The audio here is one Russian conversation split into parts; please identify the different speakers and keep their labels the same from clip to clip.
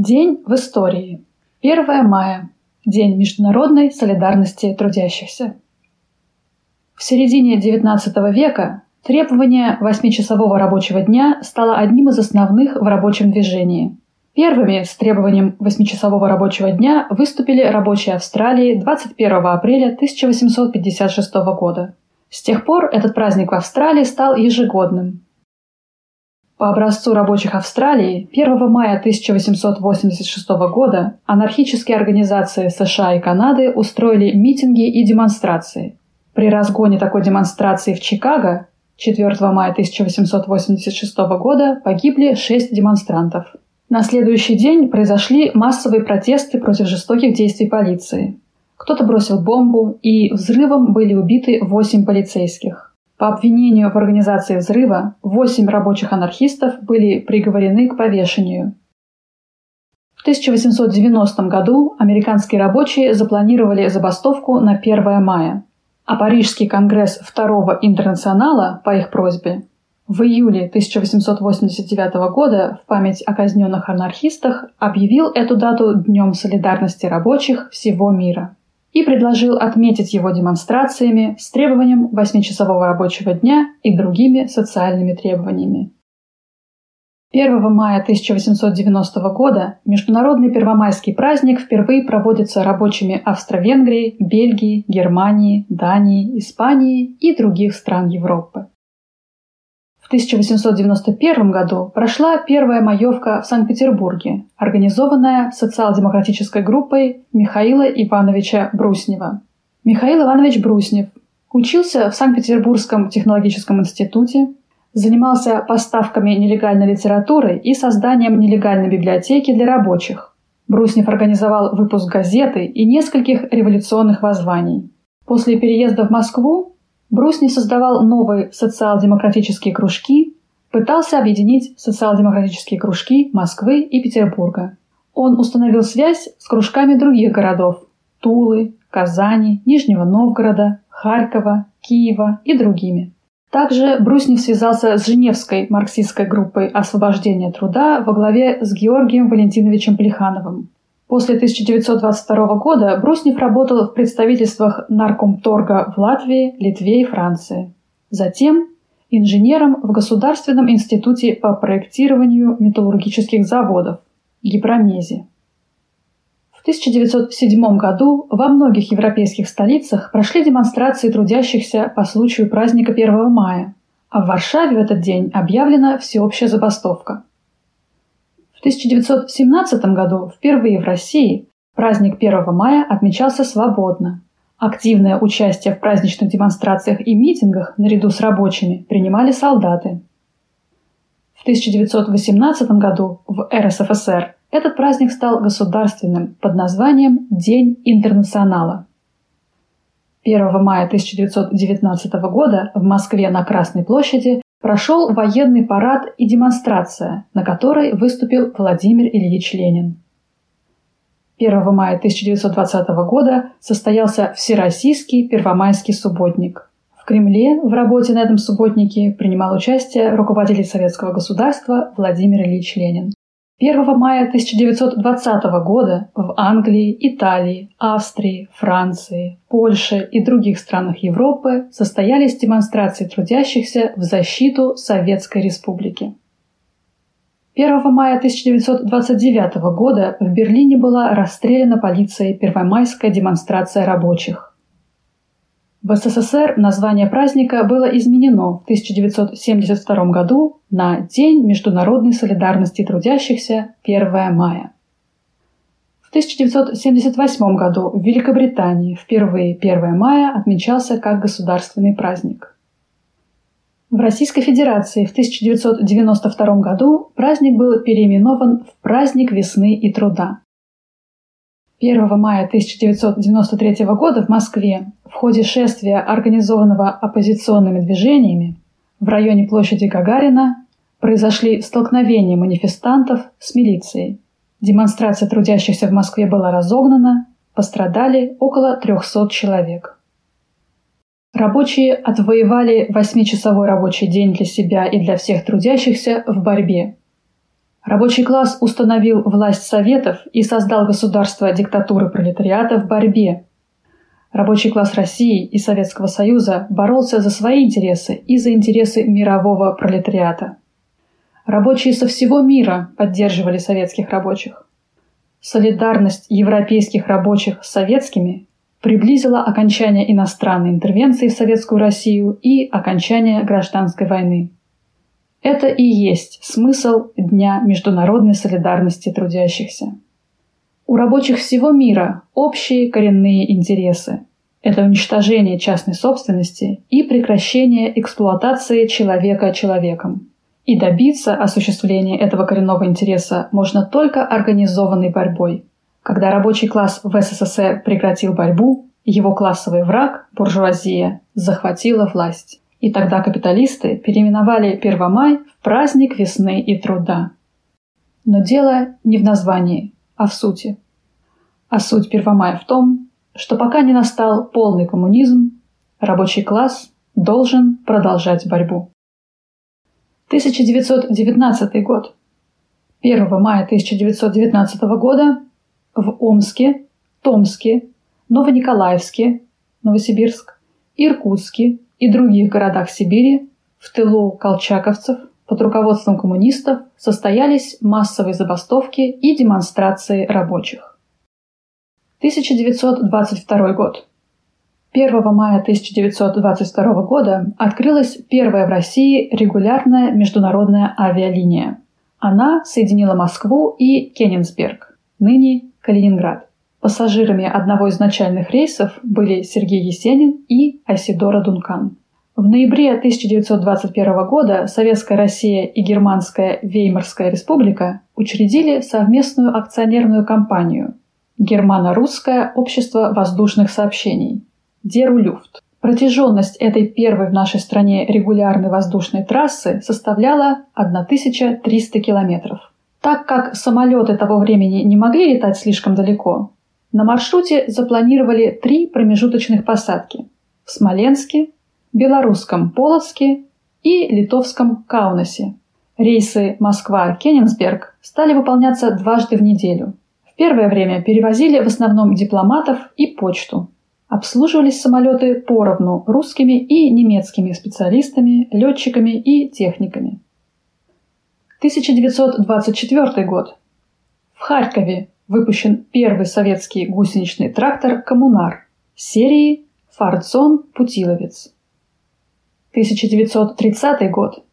Speaker 1: День в истории. 1 мая. День международной солидарности трудящихся. В середине XIX века требование восьмичасового рабочего дня стало одним из основных в рабочем движении. Первыми с требованием восьмичасового рабочего дня выступили рабочие Австралии 21 апреля 1856 года. С тех пор этот праздник в Австралии стал ежегодным, по образцу рабочих Австралии 1 мая 1886 года анархические организации США и Канады устроили митинги и демонстрации. При разгоне такой демонстрации в Чикаго 4 мая 1886 года погибли шесть демонстрантов. На следующий день произошли массовые протесты против жестоких действий полиции. Кто-то бросил бомбу, и взрывом были убиты восемь полицейских. По обвинению в организации взрыва восемь рабочих анархистов были приговорены к повешению. В 1890 году американские рабочие запланировали забастовку на 1 мая, а Парижский конгресс Второго интернационала по их просьбе в июле 1889 года в память о казненных анархистах объявил эту дату Днем солидарности рабочих всего мира и предложил отметить его демонстрациями с требованием 8-часового рабочего дня и другими социальными требованиями. 1 мая 1890 года Международный первомайский праздник впервые проводится рабочими Австро-Венгрии, Бельгии, Германии, Дании, Испании и других стран Европы. В 1891 году прошла первая маевка в Санкт-Петербурге, организованная социал-демократической группой Михаила Ивановича Бруснева. Михаил Иванович Бруснев учился в Санкт-Петербургском технологическом институте, занимался поставками нелегальной литературы и созданием нелегальной библиотеки для рабочих. Бруснев организовал выпуск газеты и нескольких революционных воззваний. После переезда в Москву Бруснев создавал новые социал-демократические кружки, пытался объединить социал-демократические кружки Москвы и Петербурга. Он установил связь с кружками других городов – Тулы, Казани, Нижнего Новгорода, Харькова, Киева и другими. Также Бруснев связался с Женевской марксистской группой освобождения труда во главе с Георгием Валентиновичем Плехановым. После 1922 года Бруснев работал в представительствах Наркомторга в Латвии, Литве и Франции. Затем инженером в Государственном институте по проектированию металлургических заводов Гипромезе. В 1907 году во многих европейских столицах прошли демонстрации трудящихся по случаю праздника 1 мая, а в Варшаве в этот день объявлена всеобщая забастовка – в 1917 году впервые в России праздник 1 мая отмечался свободно. Активное участие в праздничных демонстрациях и митингах наряду с рабочими принимали солдаты. В 1918 году в РСФСР этот праздник стал государственным под названием День интернационала. 1 мая 1919 года в Москве на Красной площади прошел военный парад и демонстрация, на которой выступил Владимир Ильич Ленин. 1 мая 1920 года состоялся Всероссийский Первомайский субботник. В Кремле в работе на этом субботнике принимал участие руководитель советского государства Владимир Ильич Ленин. 1 мая 1920 года в Англии, Италии, Австрии, Франции, Польше и других странах Европы состоялись демонстрации трудящихся в защиту Советской Республики. 1 мая 1929 года в Берлине была расстреляна полицией первомайская демонстрация рабочих. В СССР название праздника было изменено в 1972 году на День международной солидарности трудящихся 1 мая. В 1978 году в Великобритании впервые 1 мая отмечался как государственный праздник. В Российской Федерации в 1992 году праздник был переименован в Праздник весны и труда. 1 мая 1993 года в Москве в ходе шествия, организованного оппозиционными движениями, в районе площади Гагарина произошли столкновения манифестантов с милицией. Демонстрация трудящихся в Москве была разогнана, пострадали около 300 человек. Рабочие отвоевали восьмичасовой рабочий день для себя и для всех трудящихся в борьбе. Рабочий класс установил власть советов и создал государство диктатуры пролетариата в борьбе. Рабочий класс России и Советского Союза боролся за свои интересы и за интересы мирового пролетариата. Рабочие со всего мира поддерживали советских рабочих. Солидарность европейских рабочих с советскими приблизила окончание иностранной интервенции в Советскую Россию и окончание гражданской войны. Это и есть смысл Дня международной солидарности трудящихся. У рабочих всего мира общие коренные интересы. Это уничтожение частной собственности и прекращение эксплуатации человека человеком. И добиться осуществления этого коренного интереса можно только организованной борьбой. Когда рабочий класс в СССР прекратил борьбу, его классовый враг, буржуазия, захватила власть. И тогда капиталисты переименовали Первомай в праздник весны и труда. Но дело не в названии, а в сути. А суть Первомая в том, что пока не настал полный коммунизм, рабочий класс должен продолжать борьбу. 1919 год. 1 мая 1919 года в Омске, Томске, Новониколаевске, Новосибирск, Иркутске и других городах Сибири в тылу колчаковцев под руководством коммунистов состоялись массовые забастовки и демонстрации рабочих. 1922 год. 1 мая 1922 года открылась первая в России регулярная международная авиалиния. Она соединила Москву и Кенигсберг, ныне Калининград. Пассажирами одного из начальных рейсов были Сергей Есенин и Айсидора Дункан. В ноябре 1921 года Советская Россия и Германская Веймарская республика учредили совместную акционерную компанию Германо-русское общество воздушных сообщений Дерулюфт. Протяженность этой первой в нашей стране регулярной воздушной трассы составляла 1300 километров. Так как самолеты того времени не могли летать слишком далеко, на маршруте запланировали три промежуточных посадки – в Смоленске, Белорусском Полоцке и Литовском Каунасе. Рейсы Москва-Кенигсберг стали выполняться дважды в неделю. В первое время перевозили в основном дипломатов и почту – Обслуживались самолеты поровну русскими и немецкими специалистами, летчиками и техниками. 1924 год. В Харькове выпущен первый советский гусеничный трактор «Коммунар» серии «Фордзон Путиловец». 1930 год.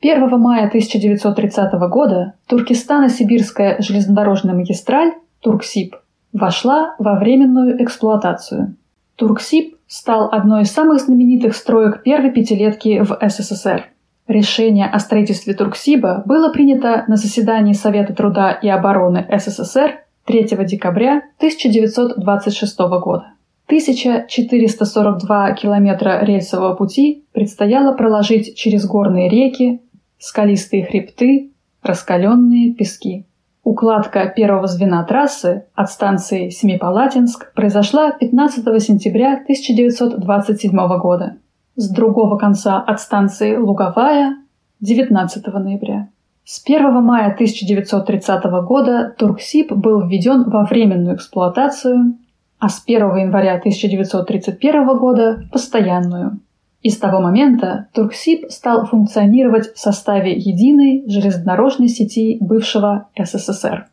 Speaker 1: 1 мая 1930 года Туркестано-Сибирская железнодорожная магистраль Турксиб вошла во временную эксплуатацию. Турксиб стал одной из самых знаменитых строек первой пятилетки в СССР. Решение о строительстве Турксиба было принято на заседании Совета труда и обороны СССР 3 декабря 1926 года. 1442 километра рельсового пути предстояло проложить через горные реки, скалистые хребты, раскаленные пески. Укладка первого звена трассы от станции Семипалатинск произошла 15 сентября 1927 года. С другого конца от станции Луговая – 19 ноября. С 1 мая 1930 года Турксиб был введен во временную эксплуатацию, а с 1 января 1931 года – постоянную – и с того момента Турксиб стал функционировать в составе единой железнодорожной сети бывшего СССР.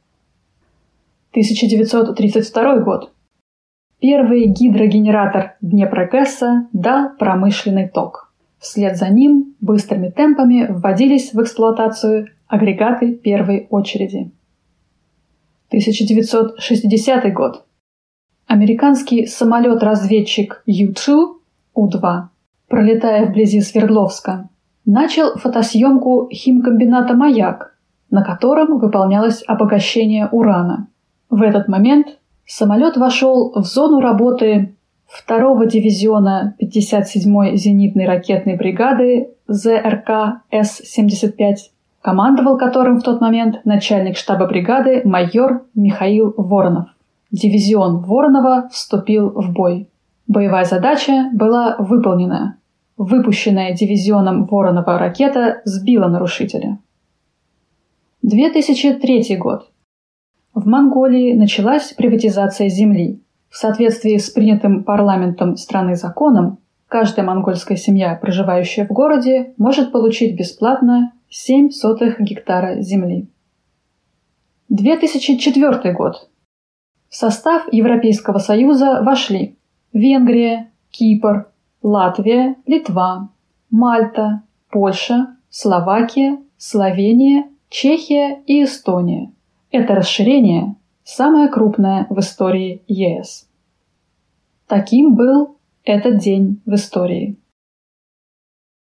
Speaker 1: 1932 год. Первый гидрогенератор Днепрогэса дал промышленный ток. Вслед за ним быстрыми темпами вводились в эксплуатацию агрегаты первой очереди. 1960 год. Американский самолет-разведчик U-2 У-2 пролетая вблизи Свердловска, начал фотосъемку химкомбината «Маяк», на котором выполнялось обогащение урана. В этот момент самолет вошел в зону работы 2-го дивизиона 57-й зенитной ракетной бригады ЗРК С-75, командовал которым в тот момент начальник штаба бригады майор Михаил Воронов. Дивизион Воронова вступил в бой. Боевая задача была выполнена. Выпущенная дивизионом Воронова ракета сбила нарушителя. 2003 год. В Монголии началась приватизация земли. В соответствии с принятым парламентом страны законом, каждая монгольская семья, проживающая в городе, может получить бесплатно 7 сотых гектара земли. 2004 год. В состав Европейского Союза вошли Венгрия, Кипр, Латвия, Литва, Мальта, Польша, Словакия, Словения, Чехия и Эстония. Это расширение самое крупное в истории ЕС. Таким был этот день в истории.